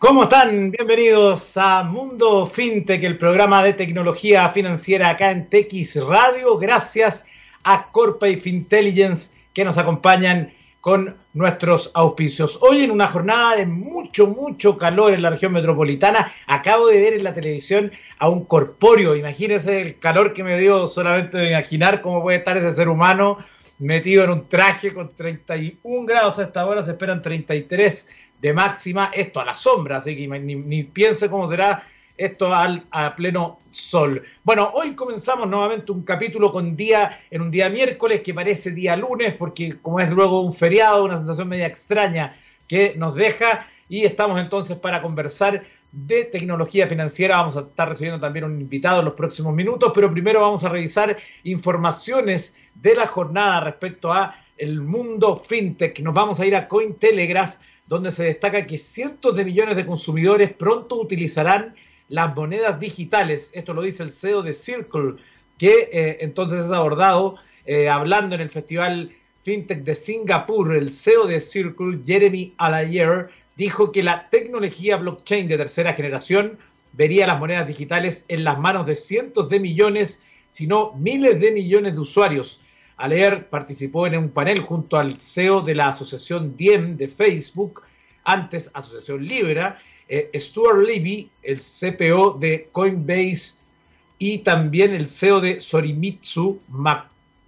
¿Cómo están? Bienvenidos a Mundo FinTech, el programa de tecnología financiera acá en TX Radio. Gracias a Corpay Fintelligence que nos acompañan con nuestros auspicios. Hoy en una jornada de mucho, mucho calor en la región metropolitana, acabo de ver en la televisión a un corpóreo. Imagínense el calor que me dio solamente de imaginar cómo puede estar ese ser humano metido en un traje con 31 grados a esta hora, se esperan 33 de máxima, esto a la sombra, así que ni, piense cómo será esto al, a pleno sol. Bueno, hoy comenzamos nuevamente un capítulo con día, en un día miércoles que parece día lunes, porque como es luego un feriado, una sensación media extraña que nos deja, y estamos entonces para conversar de tecnología financiera. Vamos a estar recibiendo también un invitado en los próximos minutos, pero primero vamos a revisar informaciones de la jornada respecto a el mundo fintech. Nos vamos a ir a Cointelegraph donde se destaca que cientos de millones de consumidores pronto utilizarán las monedas digitales. Esto lo dice el CEO de Circle, que eh, entonces es abordado eh, hablando en el Festival FinTech de Singapur. El CEO de Circle, Jeremy Alayer, dijo que la tecnología blockchain de tercera generación vería las monedas digitales en las manos de cientos de millones, si no miles de millones de usuarios leer participó en un panel junto al CEO de la asociación Diem de Facebook, antes Asociación Libera, eh, Stuart Levy, el CPO de Coinbase y también el CEO de Sorimitsu,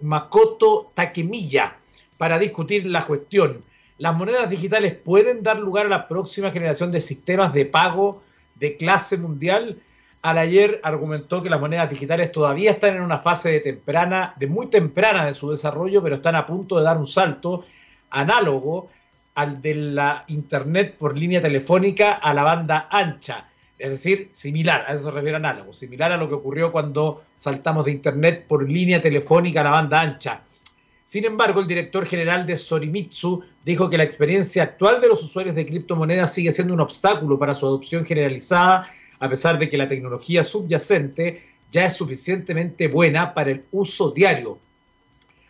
Makoto Takemiya, para discutir la cuestión. ¿Las monedas digitales pueden dar lugar a la próxima generación de sistemas de pago de clase mundial? Al ayer argumentó que las monedas digitales todavía están en una fase de temprana, de muy temprana de su desarrollo, pero están a punto de dar un salto análogo al de la internet por línea telefónica a la banda ancha. Es decir, similar, a eso se refiere análogo, similar a lo que ocurrió cuando saltamos de internet por línea telefónica a la banda ancha. Sin embargo, el director general de Sorimitsu dijo que la experiencia actual de los usuarios de criptomonedas sigue siendo un obstáculo para su adopción generalizada a pesar de que la tecnología subyacente ya es suficientemente buena para el uso diario.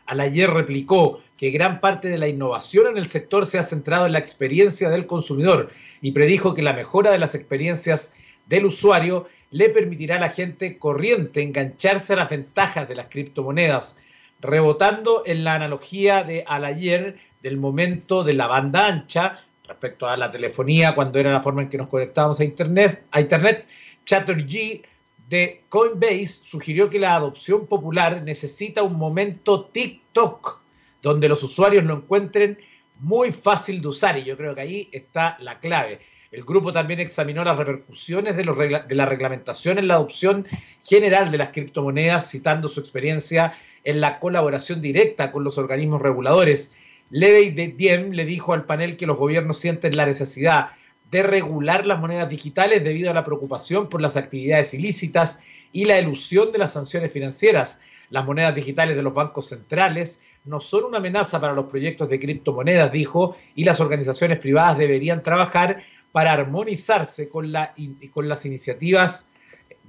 ayer replicó que gran parte de la innovación en el sector se ha centrado en la experiencia del consumidor y predijo que la mejora de las experiencias del usuario le permitirá a la gente corriente engancharse a las ventajas de las criptomonedas, rebotando en la analogía de ayer del momento de la banda ancha, respecto a la telefonía, cuando era la forma en que nos conectábamos a Internet, a Internet Chatterjee de Coinbase sugirió que la adopción popular necesita un momento TikTok, donde los usuarios lo encuentren muy fácil de usar, y yo creo que ahí está la clave. El grupo también examinó las repercusiones de, los de la reglamentación en la adopción general de las criptomonedas, citando su experiencia en la colaboración directa con los organismos reguladores Levey de Diem le dijo al panel que los gobiernos sienten la necesidad de regular las monedas digitales debido a la preocupación por las actividades ilícitas y la elusión de las sanciones financieras. Las monedas digitales de los bancos centrales no son una amenaza para los proyectos de criptomonedas, dijo, y las organizaciones privadas deberían trabajar para armonizarse con, con las iniciativas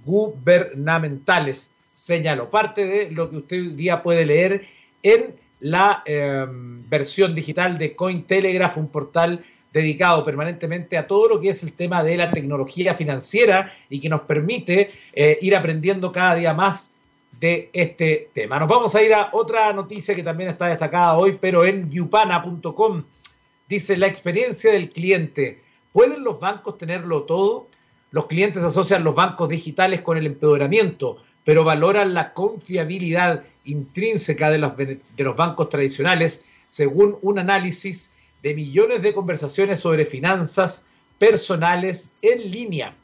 gubernamentales. Señaló parte de lo que usted hoy día puede leer en la em, versión digital de Cointelegraph, un portal dedicado permanentemente a todo lo que es el tema de la tecnología financiera y que nos permite eh, ir aprendiendo cada día más de este tema. Nos vamos a ir a otra noticia que también está destacada hoy, pero en yupana.com dice la experiencia del cliente. ¿Pueden los bancos tenerlo todo? Los clientes asocian los bancos digitales con el empeoramiento, pero valoran la confiabilidad intrínseca de los, de los bancos tradicionales, según un análisis de millones de conversaciones sobre finanzas personales en línea.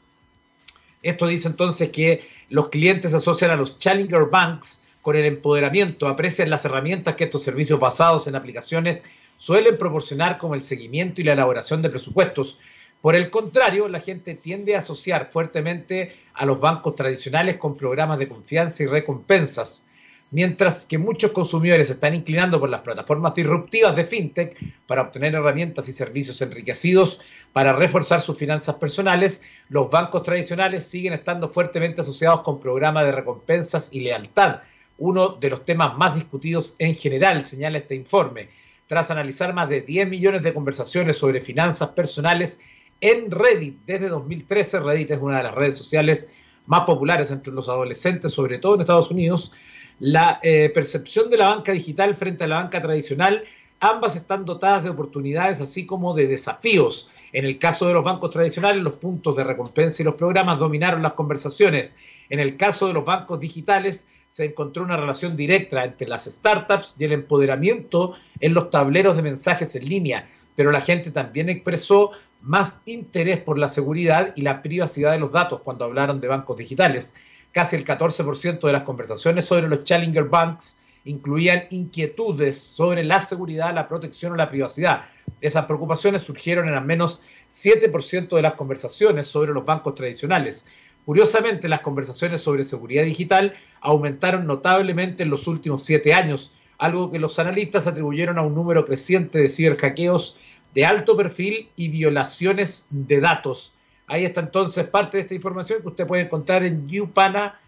Esto dice entonces que los clientes asocian a los Challenger Banks con el empoderamiento, aprecian las herramientas que estos servicios basados en aplicaciones suelen proporcionar como el seguimiento y la elaboración de presupuestos. Por el contrario, la gente tiende a asociar fuertemente a los bancos tradicionales con programas de confianza y recompensas mientras que muchos consumidores están inclinando por las plataformas disruptivas de fintech para obtener herramientas y servicios enriquecidos para reforzar sus finanzas personales, los bancos tradicionales siguen estando fuertemente asociados con programas de recompensas y lealtad, uno de los temas más discutidos en general, señala este informe. Tras analizar más de 10 millones de conversaciones sobre finanzas personales en Reddit. Desde 2013 Reddit es una de las redes sociales más populares entre los adolescentes, sobre todo en Estados Unidos. La eh, percepción de la banca digital frente a la banca tradicional, ambas están dotadas de oportunidades así como de desafíos. En el caso de los bancos tradicionales, los puntos de recompensa y los programas dominaron las conversaciones. En el caso de los bancos digitales, se encontró una relación directa entre las startups y el empoderamiento en los tableros de mensajes en línea, pero la gente también expresó más interés por la seguridad y la privacidad de los datos cuando hablaron de bancos digitales. Casi el 14% de las conversaciones sobre los Challenger Banks incluían inquietudes sobre la seguridad, la protección o la privacidad. Esas preocupaciones surgieron en al menos 7% de las conversaciones sobre los bancos tradicionales. Curiosamente, las conversaciones sobre seguridad digital aumentaron notablemente en los últimos siete años, algo que los analistas atribuyeron a un número creciente de ciberhackeos de alto perfil y violaciones de datos. Ahí está entonces parte de esta información que usted puede encontrar en youpana.com.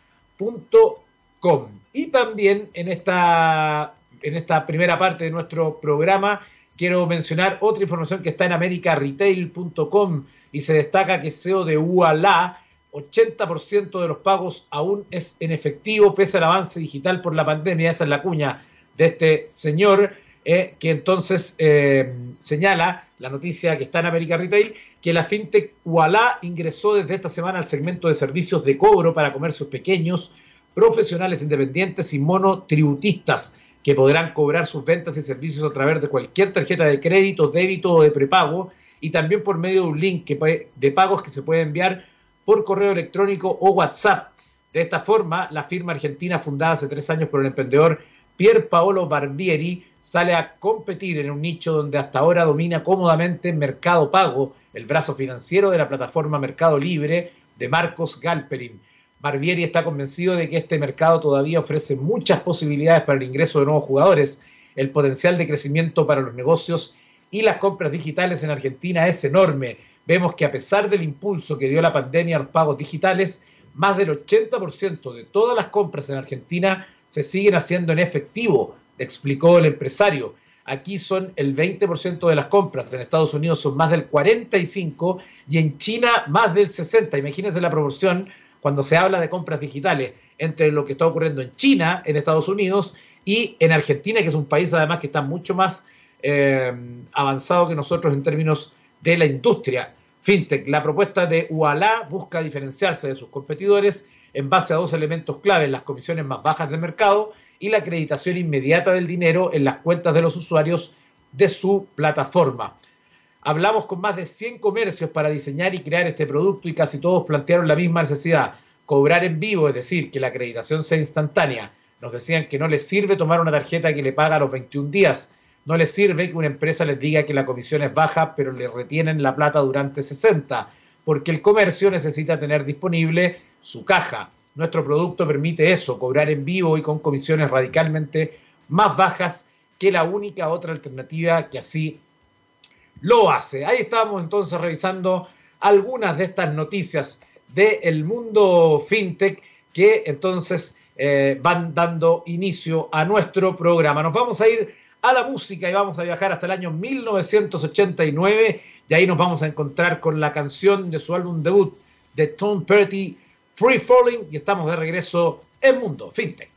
Y también en esta, en esta primera parte de nuestro programa quiero mencionar otra información que está en americaretail.com y se destaca que CEO de UALA 80% de los pagos aún es en efectivo pese al avance digital por la pandemia. Esa es la cuña de este señor eh, que entonces eh, señala la noticia que está en América Retail, que la fintech Ualá ingresó desde esta semana al segmento de servicios de cobro para comercios pequeños, profesionales independientes y monotributistas que podrán cobrar sus ventas y servicios a través de cualquier tarjeta de crédito, débito o de prepago y también por medio de un link de pagos que se puede enviar por correo electrónico o WhatsApp. De esta forma, la firma argentina fundada hace tres años por el emprendedor Pier Paolo Barbieri sale a competir en un nicho donde hasta ahora domina cómodamente Mercado Pago, el brazo financiero de la plataforma Mercado Libre de Marcos Galperin. Barbieri está convencido de que este mercado todavía ofrece muchas posibilidades para el ingreso de nuevos jugadores. El potencial de crecimiento para los negocios y las compras digitales en Argentina es enorme vemos que a pesar del impulso que dio la pandemia a los pagos digitales, más del 80% de todas las compras en Argentina se siguen haciendo en efectivo, explicó el empresario. Aquí son el 20% de las compras, en Estados Unidos son más del 45% y en China más del 60%. Imagínense la proporción cuando se habla de compras digitales entre lo que está ocurriendo en China, en Estados Unidos y en Argentina, que es un país además que está mucho más eh, avanzado que nosotros en términos de la industria. FinTech, la propuesta de UALA busca diferenciarse de sus competidores en base a dos elementos clave, las comisiones más bajas del mercado y la acreditación inmediata del dinero en las cuentas de los usuarios de su plataforma. Hablamos con más de 100 comercios para diseñar y crear este producto y casi todos plantearon la misma necesidad, cobrar en vivo, es decir, que la acreditación sea instantánea. Nos decían que no les sirve tomar una tarjeta que le paga a los 21 días, no les sirve que una empresa les diga que la comisión es baja, pero le retienen la plata durante 60, porque el comercio necesita tener disponible su caja. Nuestro producto permite eso, cobrar en vivo y con comisiones radicalmente más bajas que la única otra alternativa que así lo hace. Ahí estamos entonces revisando algunas de estas noticias del mundo fintech que entonces eh, van dando inicio a nuestro programa. Nos vamos a ir a la música y vamos a viajar hasta el año 1989 y ahí nos vamos a encontrar con la canción de su álbum debut de Tom Petty, Free Falling y estamos de regreso en Mundo FinTech.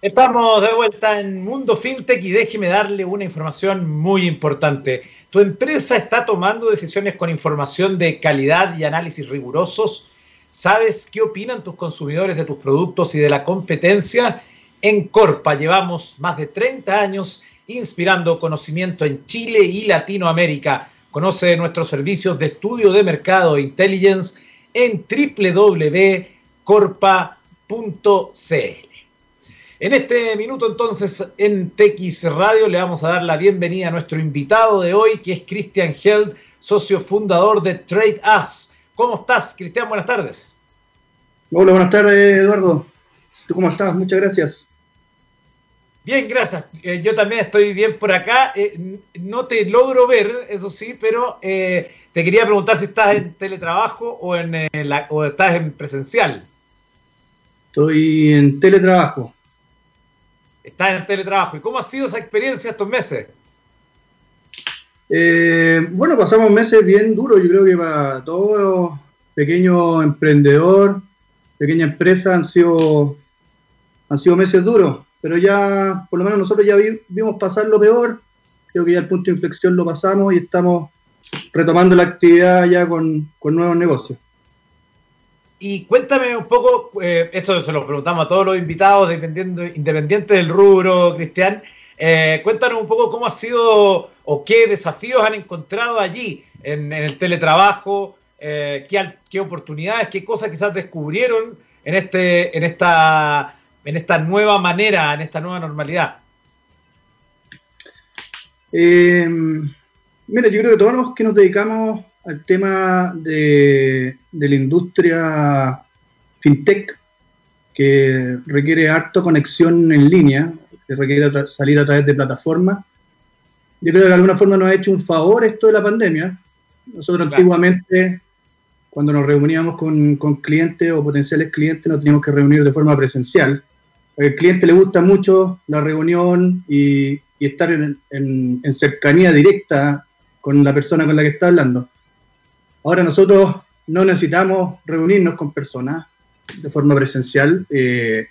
Estamos de vuelta en Mundo FinTech y déjeme darle una información muy importante. ¿Tu empresa está tomando decisiones con información de calidad y análisis rigurosos? ¿Sabes qué opinan tus consumidores de tus productos y de la competencia? En Corpa llevamos más de 30 años inspirando conocimiento en Chile y Latinoamérica. Conoce nuestros servicios de estudio de mercado e intelligence en www.corpa.cl. En este minuto entonces en TX Radio le vamos a dar la bienvenida a nuestro invitado de hoy, que es Christian Held, socio fundador de Trade Us. ¿Cómo estás, Cristian? Buenas tardes. Hola, buenas tardes, Eduardo. ¿Tú cómo estás? Muchas gracias. Bien, gracias. Eh, yo también estoy bien por acá. Eh, no te logro ver, eso sí, pero eh, te quería preguntar si estás en teletrabajo o, en, la, o estás en presencial. Estoy en teletrabajo. Estás en teletrabajo. ¿Y cómo ha sido esa experiencia estos meses? Bueno, pasamos meses bien duros, yo creo que para todo pequeño emprendedor, pequeña empresa han sido, han sido meses duros, pero ya, por lo menos nosotros ya vimos pasar lo peor, creo que ya el punto de inflexión lo pasamos y estamos retomando la actividad ya con, nuevos negocios. Y cuéntame un poco, eh, esto se lo preguntamos a todos los invitados, independientes del rubro, Cristian, eh, cuéntanos un poco cómo ha sido o qué desafíos han encontrado allí en, el teletrabajo, eh, qué, oportunidades, qué cosas quizás descubrieron en, este, en, esta, en esta nueva manera, en esta nueva normalidad. Eh, mira, yo creo que todos los que nos dedicamos al tema de, de la industria fintech, que requiere harto conexión en línea, que requiere salir a través de plataformas. Yo creo que de alguna forma nos ha hecho un favor esto de la pandemia. Nosotros antiguamente, cuando nos reuníamos con, con, clientes o potenciales clientes, nos teníamos que reunir de forma presencial. Al cliente le gusta mucho la reunión y, estar en, cercanía directa con la persona con la que está hablando. Ahora nosotros no necesitamos reunirnos con personas de forma presencial. Eh,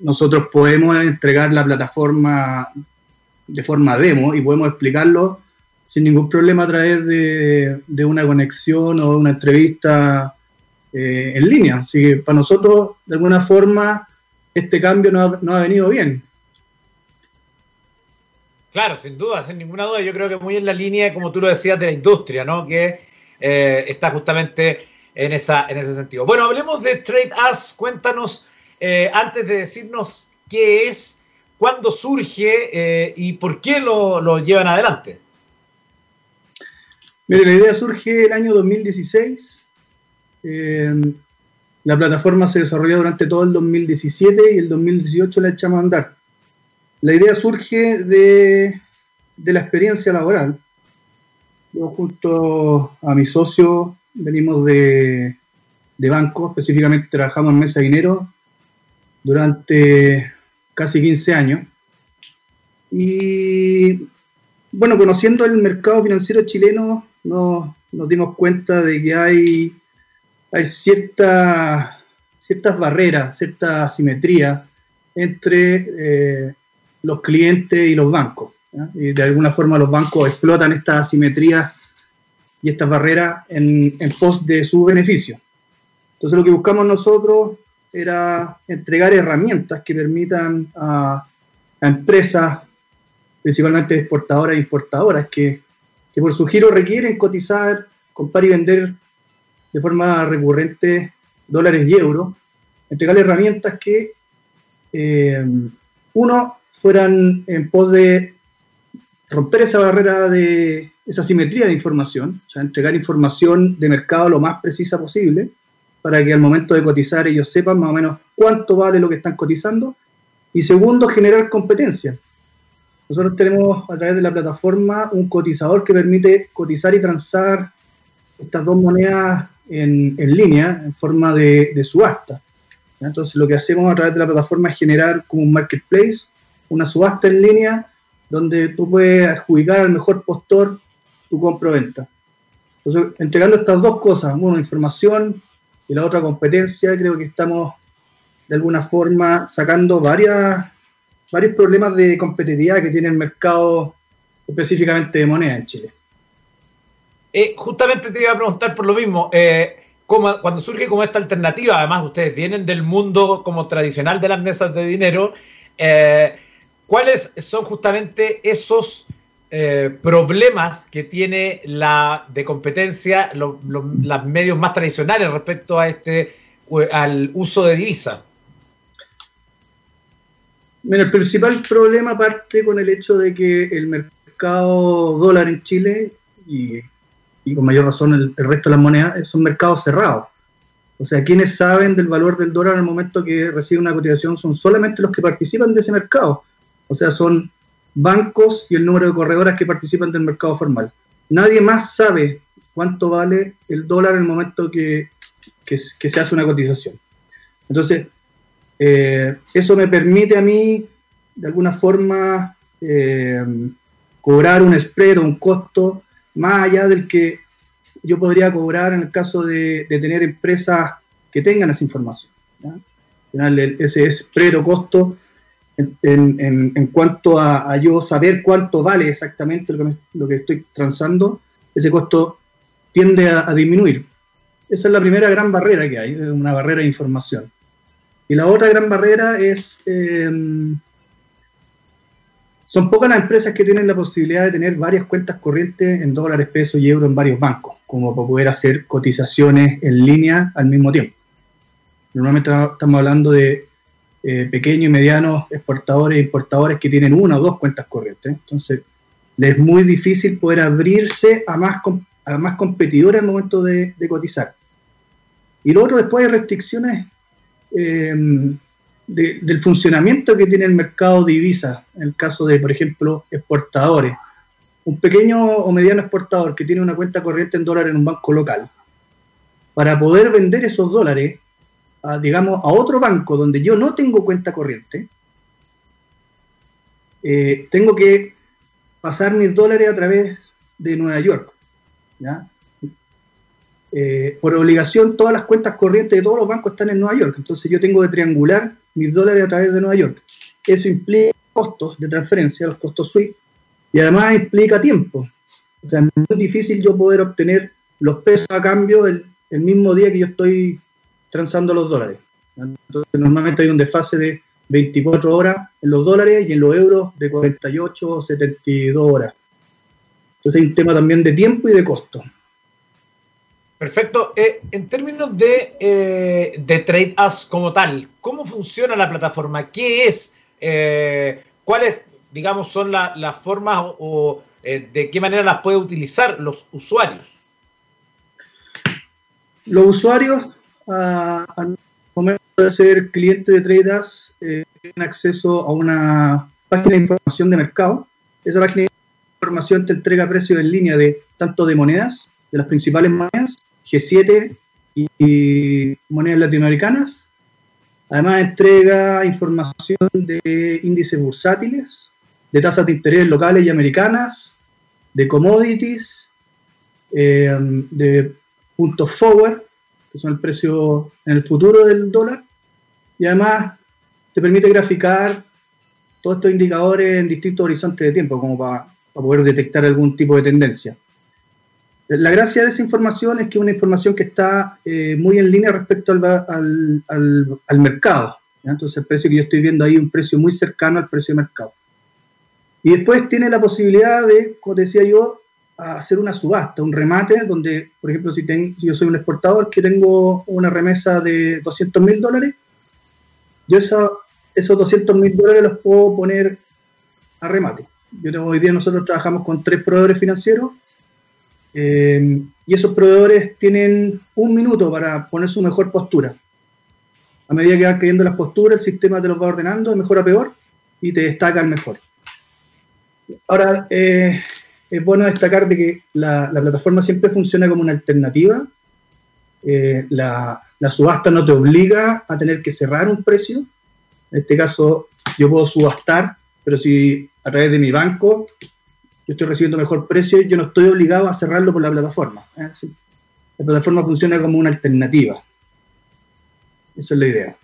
nosotros podemos entregar la plataforma de forma demo y podemos explicarlo sin ningún problema a través de, una conexión o una entrevista eh, en línea. Así que para nosotros, de alguna forma, este cambio nos ha, venido bien. Claro, sin duda, sin ninguna duda. Yo creo que muy en la línea, como tú lo decías, de la industria, ¿no? Que eh, está justamente en, esa, en ese sentido. Bueno, hablemos de Trade Us. Cuéntanos eh, antes de decirnos qué es, cuándo surge eh, y por qué lo, llevan adelante. Mire, la idea surge el año 2016. La plataforma se desarrolló durante todo el 2017 y el 2018 la echamos a andar. La idea surge de, la experiencia laboral. Yo junto a mi socio venimos de, de banco, específicamente trabajamos en mesa de dinero durante casi 15 años. Y bueno, conociendo el mercado financiero chileno, nos, dimos cuenta de que hay, hay cierta, ciertas barreras, cierta asimetría entre eh, los clientes y los bancos. Y de alguna forma los bancos explotan estas asimetrías y estas barreras en, en pos de su beneficio. Entonces lo que buscamos nosotros era entregar herramientas que permitan a, empresas, principalmente exportadoras e importadoras, que, por su giro requieren cotizar, comprar y vender de forma recurrente dólares y euros, entregar herramientas que, eh, uno, fueran en pos de romper esa barrera de esa simetría de información, o sea, entregar información de mercado lo más precisa posible, para que al momento de cotizar ellos sepan más o menos cuánto vale lo que están cotizando. Y segundo, generar competencia. Nosotros tenemos a través de la plataforma un cotizador que permite cotizar y transar estas dos monedas en, línea, en forma de, subasta. Entonces lo que hacemos a través de la plataforma es generar como un marketplace, una subasta en línea, donde tú puedes adjudicar al mejor postor tu compra-venta. Entonces, entregando estas dos cosas, una información y la otra competencia, creo que estamos de alguna forma sacando varias, varios problemas de competitividad que tiene el mercado específicamente de moneda en Chile. Eh, justamente te iba a preguntar por lo mismo, eh, cuando surge como esta alternativa, además ustedes vienen del mundo como tradicional de las mesas de dinero, eh, ¿cuáles son justamente esos problemas que tiene la de competencia los medios más tradicionales respecto a este al uso de divisa? Mira, el principal problema parte con el hecho de que el mercado dólar en Chile y, con mayor razón el, el, resto de las monedas son mercados cerrados. O sea, quienes saben del valor del dólar el momento que recibe una cotización son solamente los que participan de ese mercado. O sea, son bancos y el número de corredoras que participan del mercado formal. Nadie más sabe cuánto vale el dólar en el momento que, se hace una cotización. Entonces, eh, eso me permite a mí, de alguna forma, eh, cobrar un spread o un costo más allá del que yo podría cobrar en el caso de, tener empresas que tengan esa información. Final, ese spread o costo en, cuanto a, yo saber cuánto vale exactamente lo que, lo que estoy transando, ese costo tiende a, disminuir. Esa es la primera gran barrera que hay, una barrera de información. Y la otra gran barrera es, em, son pocas las empresas que tienen la posibilidad de tener varias cuentas corrientes en dólares, pesos y euros en varios bancos, como para poder hacer cotizaciones en línea al mismo tiempo. Normalmente estamos hablando de eh, pequeños y medianos exportadores e importadores que tienen una o dos cuentas corrientes. Entonces, les es muy difícil poder abrirse a más, a más competidores al momento de, cotizar. Y lo otro, después hay restricciones eh, del funcionamiento que tiene el mercado de divisas, en el caso de, por ejemplo, exportadores. Un pequeño o mediano exportador que tiene una cuenta corriente en dólares en un banco local, para poder vender esos dólares digamos, a otro banco donde yo no tengo cuenta corriente, eh, tengo que pasar mis dólares a través de Nueva York. Eh, por obligación, todas las cuentas corrientes de todos los bancos están en Nueva York, entonces yo tengo que triangular mis dólares a través de Nueva York. Eso implica costos de transferencia, los costos SWIFT, y además implica tiempo. O sea, es muy difícil yo poder obtener los pesos a cambio el mismo día que yo estoy transando los dólares. Entonces, normalmente hay un desfase de 24 horas en los dólares y en los euros de 48 o 72 horas. Entonces hay un tema también de tiempo y de costo. Perfecto. Eh, en términos de, eh, de Trade As como tal, ¿cómo funciona la plataforma? ¿Qué es? Eh, ¿Cuáles, digamos, son las formas o, de qué manera las puede utilizar los usuarios? Los usuarios al momento de ser cliente de Tradas, eh, tienen acceso a una página de información de mercado. Esa página de información te entrega precios en línea de tanto de monedas, de las principales monedas, G7 y, monedas latinoamericanas. Además entrega información de índices bursátiles, de tasas de interés locales y americanas, de commodities, eh, de puntos forward, que son el precio en el futuro del dólar, y además te permite graficar todos estos indicadores en distintos horizontes de tiempo, como para, poder detectar algún tipo de tendencia. La gracia de esa información es que es una información que está eh, muy en línea respecto al, al, mercado. Entonces el precio que yo estoy viendo ahí es un precio muy cercano al precio de mercado. Y después tiene la posibilidad de, como decía yo, hacer una subasta, un remate, donde, por ejemplo, si, yo soy un exportador que tengo una remesa de 200 mil dólares, yo esos 200 mil dólares los puedo poner a remate. Yo hoy día nosotros trabajamos con tres proveedores financieros eh, y esos proveedores tienen un minuto para poner su mejor postura. A medida que van cayendo las posturas, el sistema te los va ordenando de mejor a peor y te destaca el mejor. Ahora, eh, es bueno destacar de que la, plataforma siempre funciona como una alternativa. Eh, la, subasta no te obliga a tener que cerrar un precio. En este caso, yo puedo subastar, pero si a través de mi banco yo estoy recibiendo mejor precio, yo no estoy obligado a cerrarlo por la plataforma. ¿eh? La plataforma funciona como una alternativa. Esa es la idea.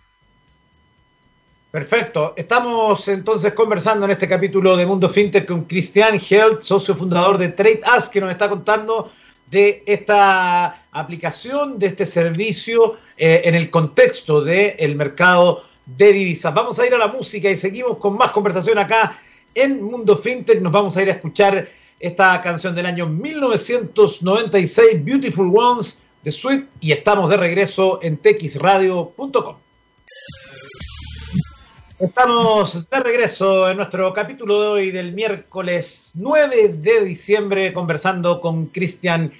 Perfecto. Estamos entonces conversando en este capítulo de Mundo FinTech con Cristian Health, socio fundador de TradeAs, que nos está contando de esta aplicación, de este servicio eh, en el contexto del mercado de divisas. Vamos a ir a la música y seguimos con más conversación acá en Mundo FinTech. Nos vamos a ir a escuchar esta canción del año 1996, Beautiful Ones de Sweet, y estamos de regreso en texradio.com. Estamos de regreso en nuestro capítulo de hoy del miércoles 9 de diciembre conversando con Christian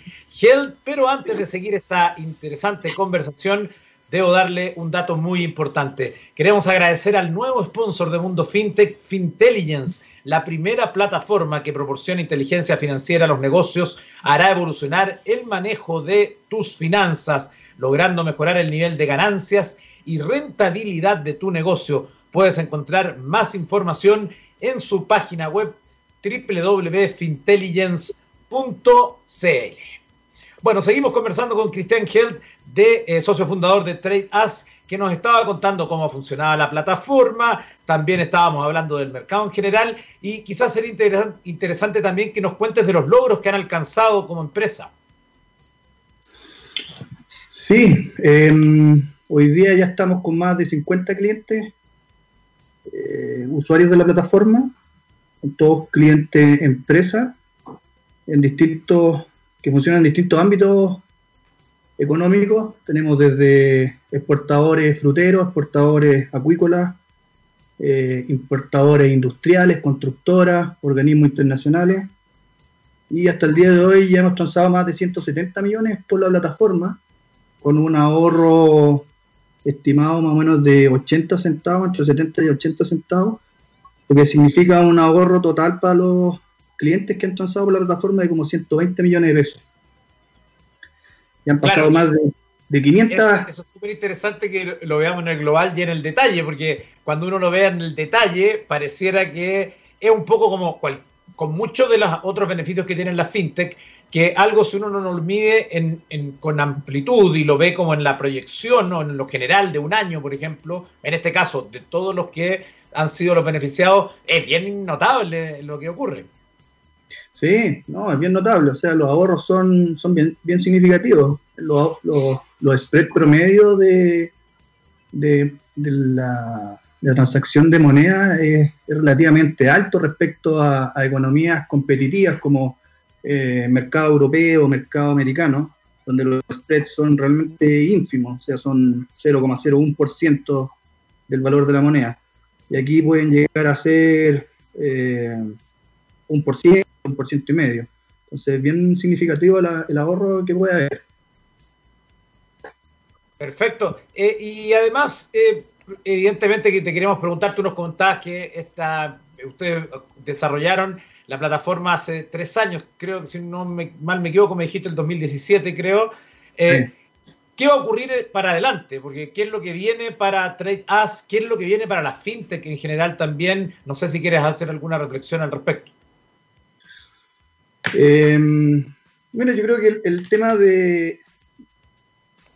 Held, pero antes de seguir esta interesante conversación, debo darle un dato muy importante. Queremos agradecer al nuevo sponsor de Mundo FinTech, Fintelligence, la primera plataforma que proporciona inteligencia financiera a los negocios, hará evolucionar el manejo de tus finanzas, logrando mejorar el nivel de ganancias y rentabilidad de tu negocio Puedes encontrar más información en su página web www.fintelligence.cl. Bueno, seguimos conversando con Cristian Held, de eh, socio fundador de TradeAs, que nos estaba contando cómo funcionaba la plataforma, también estábamos hablando del mercado en general y quizás sería interesante también que nos cuentes de los logros que han alcanzado como empresa. Sí, em, hoy día ya estamos con más de 50 clientes, eh, usuarios de la plataforma, todos clientes empresas, en distintos, que funcionan en distintos ámbitos económicos. Tenemos desde exportadores fruteros, exportadores acuícolas, eh, importadores industriales, constructoras, organismos internacionales. Y hasta el día de hoy ya hemos transado más de 170 millones por la plataforma, con un ahorro estimado más o menos de 80 centavos, entre 70 y 80 centavos, lo que significa un ahorro total para los clientes que han transado por la plataforma de como 120 millones de pesos. Y han pasado más de, 500. Eso, es súper interesante que lo veamos en el global y en el detalle, porque cuando uno lo ve en el detalle, pareciera que es un poco como con muchos de los otros beneficios que tienen las fintech, que algo si uno no lo mide en, con amplitud y lo ve como en la proyección o en lo general de un año, por ejemplo, en este caso, de todos los que han sido los beneficiados, es bien notable lo que ocurre. Sí, no, es bien notable. O sea, los ahorros son, son bien, bien significativos. Los, los, spread promedio de, de, la, transacción de moneda es, relativamente alto respecto a, economías competitivas como eh, mercado europeo o mercado americano, donde los spreads son realmente ínfimos, o sea, son 0,01% del valor de la moneda. Y aquí pueden llegar a ser eh, un por ciento, un por ciento y medio. Entonces, bien significativo el ahorro que puede haber. Perfecto. Eh, y además, eh, evidentemente que te queremos preguntar, tú nos contabas que esta, ustedes desarrollaron la plataforma hace tres años, creo que si no me, mal me equivoco, me dijiste el 2017, creo. Eh, ¿Qué va a ocurrir para adelante? Porque ¿qué es lo que viene para TradeAs? ¿Qué es lo que viene para la fintech en general también? No sé si quieres hacer alguna reflexión al respecto. Em, bueno, yo creo que el, tema de,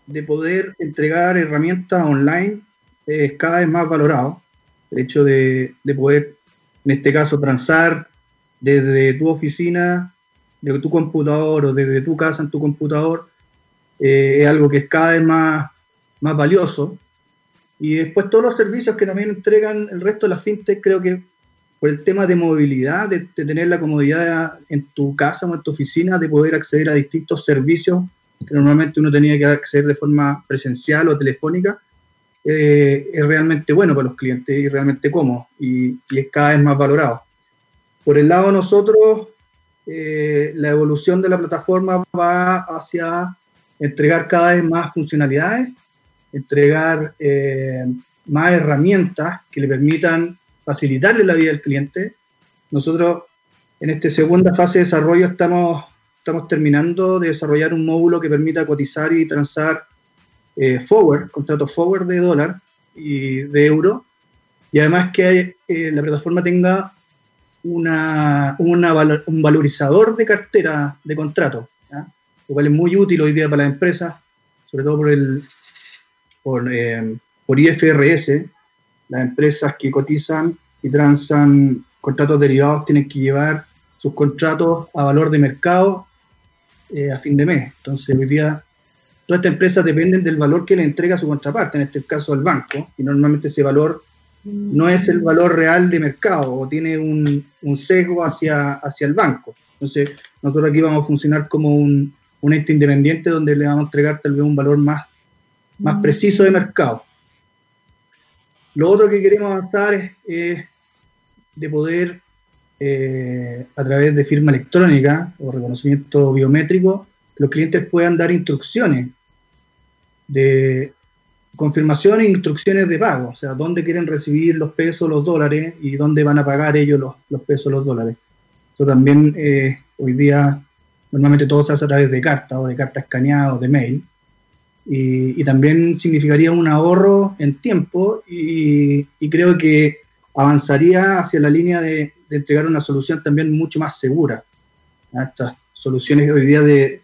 de poder entregar herramientas online es cada vez más valorado. El hecho de, poder, en este caso, transar desde tu oficina, de tu computador o desde tu casa en tu computador, eh, es algo que es cada vez más, más valioso. Y después todos los servicios que también entregan el resto de las fintech, creo que por el tema de movilidad, de, tener la comodidad en tu casa o en tu oficina, de poder acceder a distintos servicios que normalmente uno tenía que acceder de forma presencial o telefónica, eh, es realmente bueno para los clientes y realmente cómodo y, es cada vez más valorado. Por el lado de nosotros, eh, la evolución de la plataforma va hacia entregar cada vez más funcionalidades, entregar eh, más herramientas que le permitan facilitarle la vida al cliente. Nosotros en esta segunda fase de desarrollo estamos, estamos terminando de desarrollar un módulo que permita cotizar y transar eh, forward, contratos forward de dólar y de euro, y además que eh, la plataforma tenga una, un valorizador de cartera de contrato, lo cual es muy útil hoy día para las empresas, sobre todo por el por, eh, por IFRS, las empresas que cotizan y transan contratos derivados tienen que llevar sus contratos a valor de mercado eh, a fin de mes. Entonces, hoy día, todas estas empresas dependen del valor que le entrega su contraparte, en este caso el banco, y normalmente ese valor no es el valor real de mercado o tiene un, un sesgo hacia, hacia el banco. Entonces, nosotros aquí vamos a funcionar como un, un ente independiente donde le vamos a entregar tal vez un valor más, más preciso de mercado. Lo otro que queremos avanzar es, de poder, eh, a través de firma electrónica o reconocimiento biométrico, que los clientes puedan dar instrucciones de confirmación e instrucciones de pago, o sea, dónde quieren recibir los pesos, los dólares y dónde van a pagar ellos los, pesos, los dólares. Eso también eh, hoy día normalmente todo se hace a través de carta o de carta escaneada o de mail y, también significaría un ahorro en tiempo y, creo que avanzaría hacia la línea de, entregar una solución también mucho más segura. Estas soluciones hoy día de,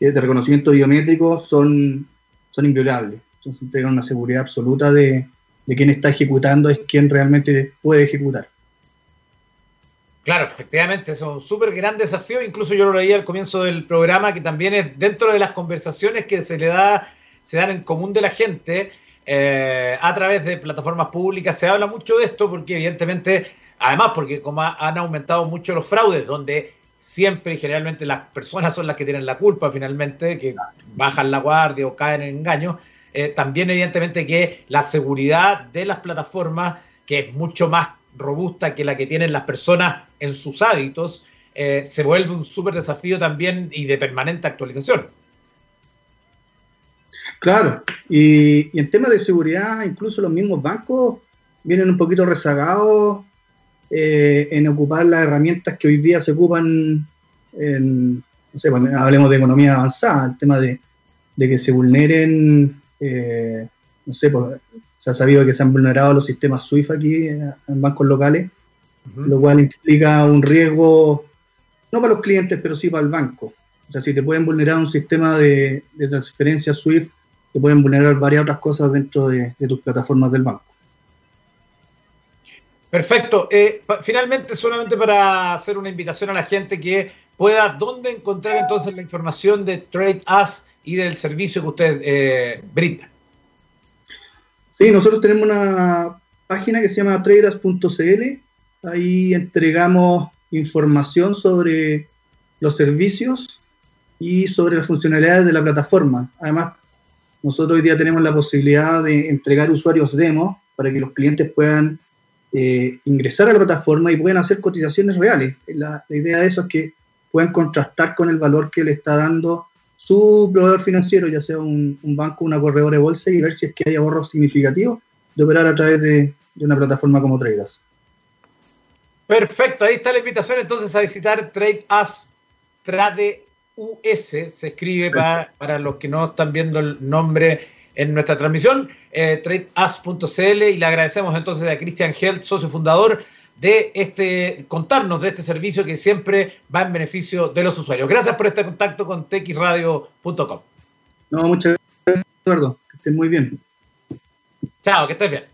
de reconocimiento biométrico son, son inviolables. Entonces entregan una seguridad absoluta de, de quien está ejecutando es quien realmente puede ejecutar. Claro, efectivamente, es un súper gran desafío. Incluso yo lo leía al comienzo del programa, que también es dentro de las conversaciones que se le da, se dan en común de la gente eh, a través de plataformas públicas. Se habla mucho de esto porque, evidentemente, además, porque como han aumentado mucho los fraudes, donde siempre y generalmente las personas son las que tienen la culpa finalmente, que bajan la guardia o caen en engaños. Eh, también, evidentemente, que la seguridad de las plataformas, que es mucho más robusta que la que tienen las personas en sus hábitos, eh, se vuelve un súper desafío también y de permanente actualización. Claro, y, en temas de seguridad, incluso los mismos bancos vienen un poquito rezagados eh, en ocupar las herramientas que hoy día se ocupan en, no sé, hablemos de economía avanzada, el tema de, que se vulneren, eh, no sé, pues, se ha sabido que se han vulnerado los sistemas SWIFT aquí en bancos locales, lo cual implica un riesgo, no para los clientes, pero sí para el banco. O sea, si te pueden vulnerar un sistema de, transferencia SWIFT, te pueden vulnerar varias otras cosas dentro de, tus plataformas del banco. Perfecto. Eh, finalmente, solamente para hacer una invitación a la gente que pueda, ¿dónde encontrar entonces la información de Trade Us y del servicio que usted eh, brinda? Sí, nosotros tenemos una página que se llama traderas.cl. Ahí entregamos información sobre los servicios y sobre las funcionalidades de la plataforma. Además, nosotros hoy día tenemos la posibilidad de entregar usuarios demos para que los clientes puedan eh, ingresar a la plataforma y puedan hacer cotizaciones reales. La, idea de eso es que puedan contrastar con el valor que le está dando su proveedor financiero, ya sea un, banco una corredora de bolsa, y ver si es que hay ahorros significativos de operar a través de, una plataforma como Traders. Perfecto, ahí está la invitación entonces a visitar TradeUs, TradeUS, se escribe para, los que no están viendo el nombre en nuestra transmisión, eh, tradeus.cl y le agradecemos entonces a Christian Held, socio fundador de este, contarnos de este servicio que siempre va en beneficio de los usuarios. Gracias por este contacto con texradio.com. No, muchas gracias, Eduardo. Que estés muy bien. Chao, que estés bien.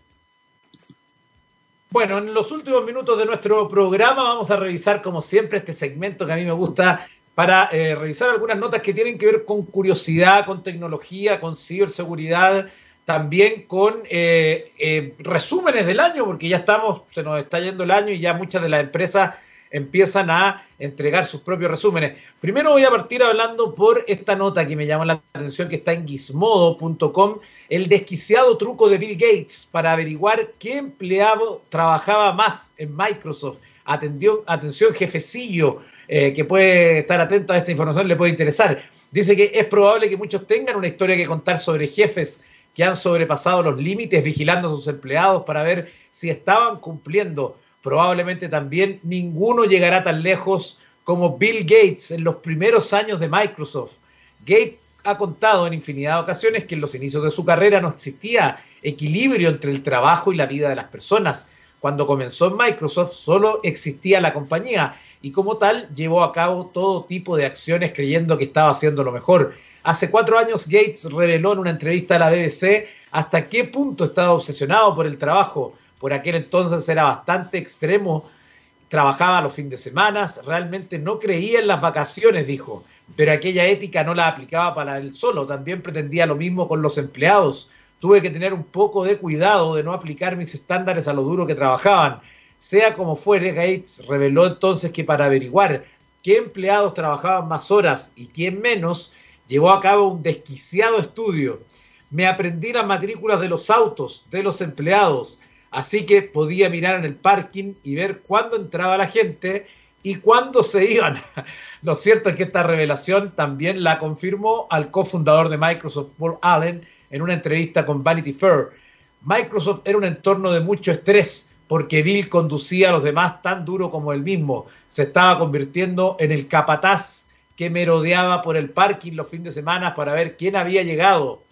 Bueno, en los últimos minutos de nuestro programa vamos a revisar, como siempre, este segmento que a mí me gusta para eh, revisar algunas notas que tienen que ver con curiosidad, con tecnología, con ciberseguridad también con eh, eh, resúmenes del año, porque ya estamos, se nos está yendo el año y ya muchas de las empresas empiezan a entregar sus propios resúmenes. Primero voy a partir hablando por esta nota que me llamó la atención, que está en gizmodo.com, el desquiciado truco de Bill Gates para averiguar qué empleado trabajaba más en Microsoft. Atención, jefecillo, eh, que puede estar atento a esta información, le puede interesar. Dice que es probable que muchos tengan una historia que contar sobre jefes que han sobrepasado los límites vigilando a sus empleados para ver si estaban cumpliendo. Probablemente también ninguno llegará tan lejos como Bill Gates en los primeros años de Microsoft. Gates ha contado en infinidad de ocasiones que en los inicios de su carrera no existía equilibrio entre el trabajo y la vida de las personas. Cuando comenzó en Microsoft solo existía la compañía y como tal llevó a cabo todo tipo de acciones creyendo que estaba haciendo lo mejor. Hace cuatro años Gates reveló en una entrevista a la BBC hasta qué punto estaba obsesionado por el trabajo. Por aquel entonces era bastante extremo, trabajaba los fines de semana, realmente no creía en las vacaciones, dijo, pero aquella ética no la aplicaba para él solo, también pretendía lo mismo con los empleados. Tuve que tener un poco de cuidado de no aplicar mis estándares a lo duro que trabajaban. Sea como fuere, Gates reveló entonces que para averiguar qué empleados trabajaban más horas y quién menos, llevó a cabo un desquiciado estudio. Me aprendí las matrículas de los autos, de los empleados, así que podía mirar en el parking y ver cuándo entraba la gente y cuándo se iban. Lo cierto es que esta revelación también la confirmó al cofundador de Microsoft, Paul Allen, en una entrevista con Vanity Fair. Microsoft era un entorno de mucho estrés porque Bill conducía a los demás tan duro como él mismo. Se estaba convirtiendo en el capataz que merodeaba por el parking los fines de semana para ver quién había llegado.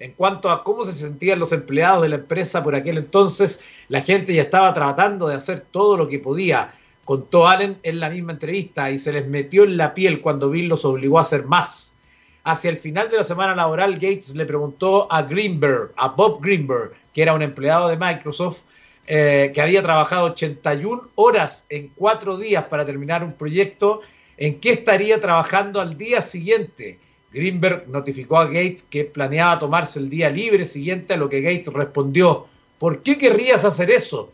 en cuanto a cómo se sentían los empleados de la empresa por aquel entonces. La gente ya estaba tratando de hacer todo lo que podía. Contó Allen en la misma entrevista y se les metió en la piel cuando Bill los obligó a hacer más. Hacia el final de la semana laboral, Gates le preguntó a Greenberg, a Bob Greenberg, que era un empleado de Microsoft, eh, que había trabajado 81 horas en cuatro días para terminar un proyecto, en qué estaría trabajando al día siguiente. Greenberg notificó a Gates que planeaba tomarse el día libre siguiente, a lo que Gates respondió, ¿por qué querrías hacer eso?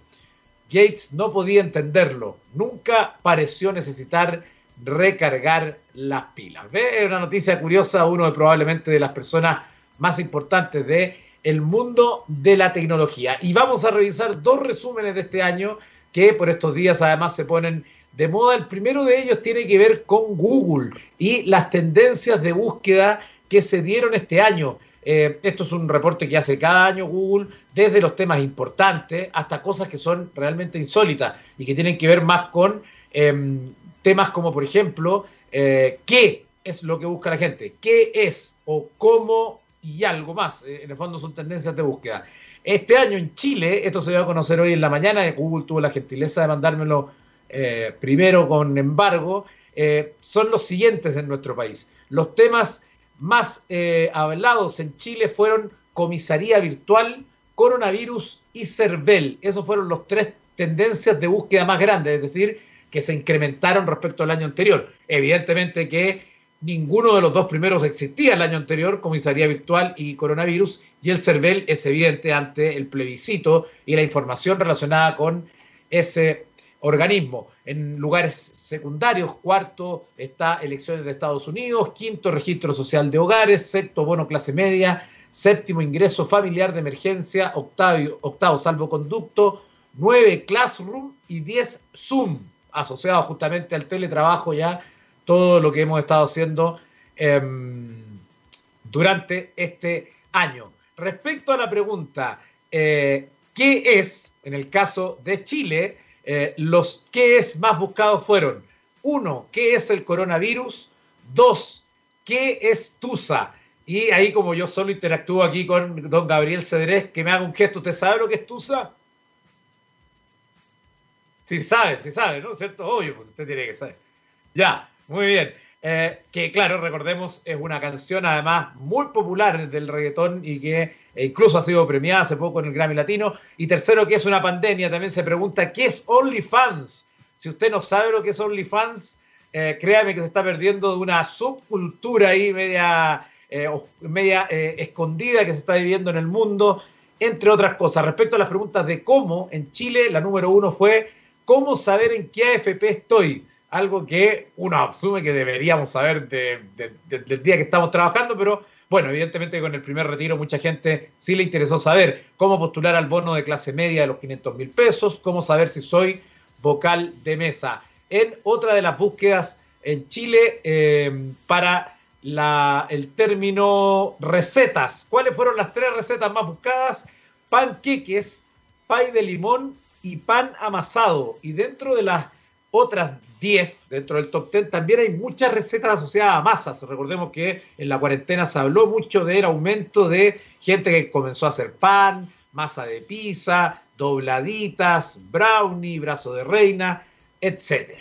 Gates no podía entenderlo, nunca pareció necesitar recargar las pilas. Es una noticia curiosa, uno de probablemente de las personas más importantes de el mundo de la tecnología. Y vamos a revisar dos resúmenes de este año que por estos días además se ponen de moda. El primero de ellos tiene que ver con Google y las tendencias de búsqueda que se dieron este año. Eh, esto es un reporte que hace cada año Google, desde los temas importantes hasta cosas que son realmente insólitas y que tienen que ver más con em, temas como, por ejemplo, eh, qué es lo que busca la gente, qué es o cómo y algo más. Eh, en el fondo son tendencias de búsqueda. Este año en Chile, esto se va a conocer hoy en la mañana, Google tuvo la gentileza de mandármelo eh, primero con embargo, eh, son los siguientes en nuestro país. Los temas más eh, hablados en Chile fueron comisaría virtual, coronavirus y CERVEL. Esos fueron los tres tendencias de búsqueda más grandes, es decir, que se incrementaron respecto al año anterior. Evidentemente que ninguno de los dos primeros existía el año anterior, comisaría virtual y coronavirus, y el CERVEL es evidente ante el plebiscito y la información relacionada con ese organismo. En lugares secundarios, cuarto está elecciones de Estados Unidos, quinto registro social de hogares, sexto bono clase media, séptimo ingreso familiar de emergencia, octavo, octavo salvoconducto, nueve classroom y diez Zoom, asociado justamente al teletrabajo ya, todo lo que hemos estado haciendo em, durante este año. Respecto a la pregunta, eh, ¿qué es, en el caso de Chile, eh, los qué es más buscados fueron, uno, ¿qué es el coronavirus? Dos, ¿qué es TUSA? Y ahí como yo solo interactúo aquí con don Gabriel Cedrés, que me haga un gesto, ¿usted sabe lo que es TUSA? Sí sabe, sí sabe, ¿no? ¿Cierto? Obvio, pues usted tiene que saber. Ya, muy bien. Eh, que claro, recordemos, es una canción además muy popular del reggaetón y que incluso ha sido premiada hace poco en el Grammy Latino. Y tercero, que es una pandemia, también se pregunta, ¿qué es OnlyFans? Si usted no sabe lo que es OnlyFans, eh, créame que se está perdiendo de una subcultura ahí media, eh, media escondida que se está viviendo en el mundo, entre otras cosas. Respecto a las preguntas de cómo, en Chile la número uno fue, ¿cómo saber en qué AFP estoy? algo que uno asume que deberíamos saber del día que estamos trabajando, pero bueno, evidentemente con el primer retiro mucha gente sí le interesó saber cómo postular al bono de clase media de los 500 mil pesos, cómo saber si soy vocal de mesa. En otra de las búsquedas en Chile eh, para la, el término recetas. ¿Cuáles fueron las tres recetas más buscadas? Panqueques, pay de limón y pan amasado. Y dentro de las otras 10 dentro del top 10. También hay muchas recetas asociadas a masas. Recordemos que en la cuarentena se habló mucho del aumento de gente que comenzó a hacer pan, masa de pizza, dobladitas, brownie, brazo de reina, etc.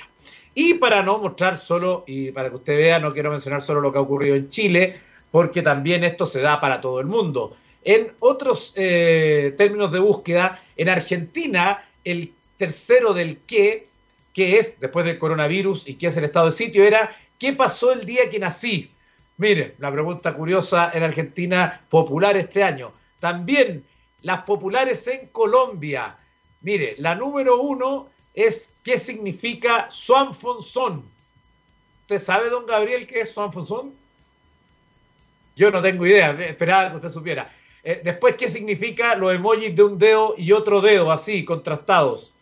Y para no mostrar solo, y para que usted vea, no quiero mencionar solo lo que ha ocurrido en Chile, porque también esto se da para todo el mundo. En otros eh, términos de búsqueda, en Argentina, el tercero del qué qué es después del coronavirus y qué es el estado de sitio, era ¿qué pasó el día que nací? Mire, la pregunta curiosa en Argentina, popular este año. También las populares en Colombia. Mire, la número uno es ¿qué significa Fonson? ¿Usted sabe, don Gabriel, qué es Fonson? Yo no tengo idea, esperaba que usted supiera. Eh, después, ¿qué significa los emojis de un dedo y otro dedo, así, contrastados?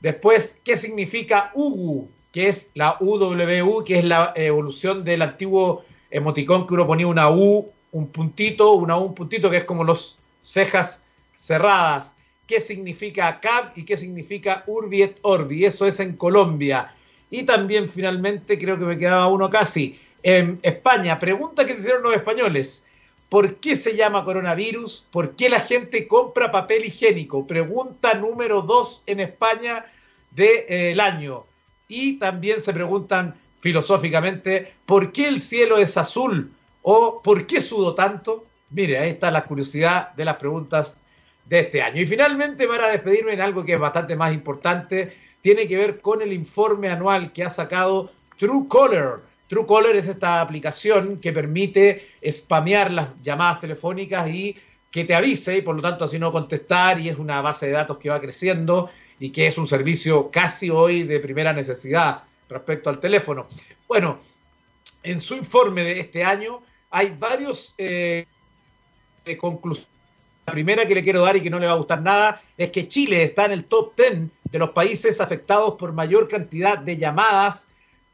Después, ¿qué significa UGU? Que es la UWU, que es la evolución del antiguo emoticón que uno ponía una U, un puntito, una U, un puntito, que es como los cejas cerradas. ¿Qué significa CAB y qué significa Urbi et Orbi? Eso es en Colombia. Y también, finalmente, creo que me quedaba uno casi. En España, pregunta que hicieron los españoles. ¿Por qué se llama coronavirus? ¿Por qué la gente compra papel higiénico? Pregunta número dos en España del eh, año. Y también se preguntan filosóficamente, ¿por qué el cielo es azul? ¿O por qué sudo tanto? Mire, ahí está la curiosidad de las preguntas de este año. Y finalmente, para despedirme en algo que es bastante más importante, tiene que ver con el informe anual que ha sacado Truecaller. Truecaller es esta aplicación que permite spamear las llamadas telefónicas y que te avise y por lo tanto así no contestar y es una base de datos que va creciendo y que es un servicio casi hoy de primera necesidad respecto al teléfono. Bueno, en su informe de este año hay varios eh, conclusiones. La primera que le quiero dar y que no le va a gustar nada es que Chile está en el top 10 de los países afectados por mayor cantidad de llamadas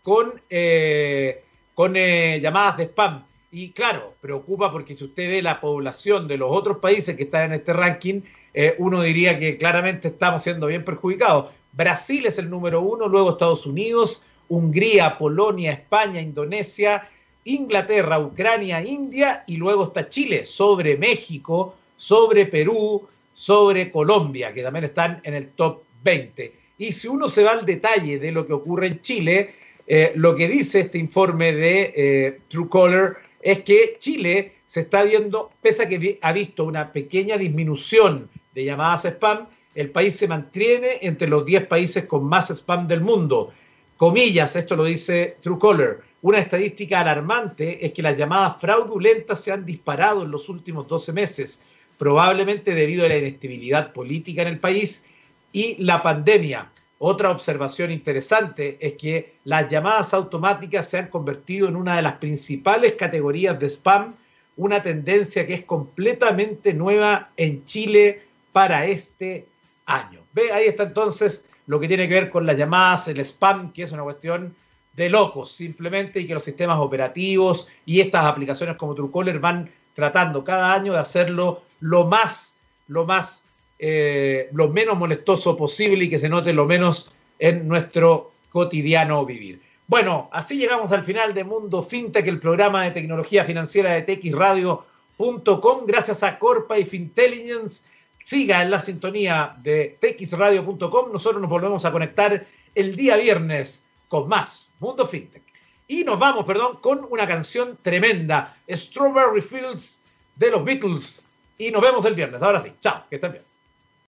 con, eh, eh, llamadas de spam. Y claro, preocupa porque si usted ve la población de los otros países que están en este ranking, eh, uno diría que claramente estamos siendo bien perjudicados. Brasil es el número uno, luego Estados Unidos, Hungría, Polonia, España, Indonesia, Inglaterra, Ucrania, India y luego está Chile sobre México, sobre Perú, sobre Colombia, que también están en el top 20. Y si uno se va al detalle de lo que ocurre en Chile, eh, lo que dice este informe de eh, Truecaller es que Chile se está viendo, pese a que ha visto una pequeña disminución de llamadas spam, el país se mantiene entre los 10 países con más spam del mundo. Comillas, esto lo dice Truecaller. Una estadística alarmante es que las llamadas fraudulentas se han disparado en los últimos 12 meses, probablemente debido a la inestabilidad política en el país y la pandemia. Otra observación interesante es que las llamadas automáticas se han convertido en una de las principales categorías de spam, una tendencia que es completamente nueva en Chile para este año. Ve, ahí está entonces lo que tiene que ver con las llamadas, el spam, que es una cuestión de locos simplemente y que los sistemas operativos y estas aplicaciones como Truecaller van tratando cada año de hacerlo lo más, lo más eh, lo menos molestoso posible y que se note lo menos en nuestro cotidiano vivir. Bueno, así llegamos al final de Mundo Fintech, el programa de tecnología financiera de texradio.com. Gracias a Corpa y Fintelligence. Siga en la sintonía de texradio.com. Nosotros nos volvemos a conectar el día viernes con más Mundo Fintech. Y nos vamos, perdón, con una canción tremenda, Strawberry Fields de los Beatles. Y nos vemos el viernes. Ahora sí, chao, que estén bien.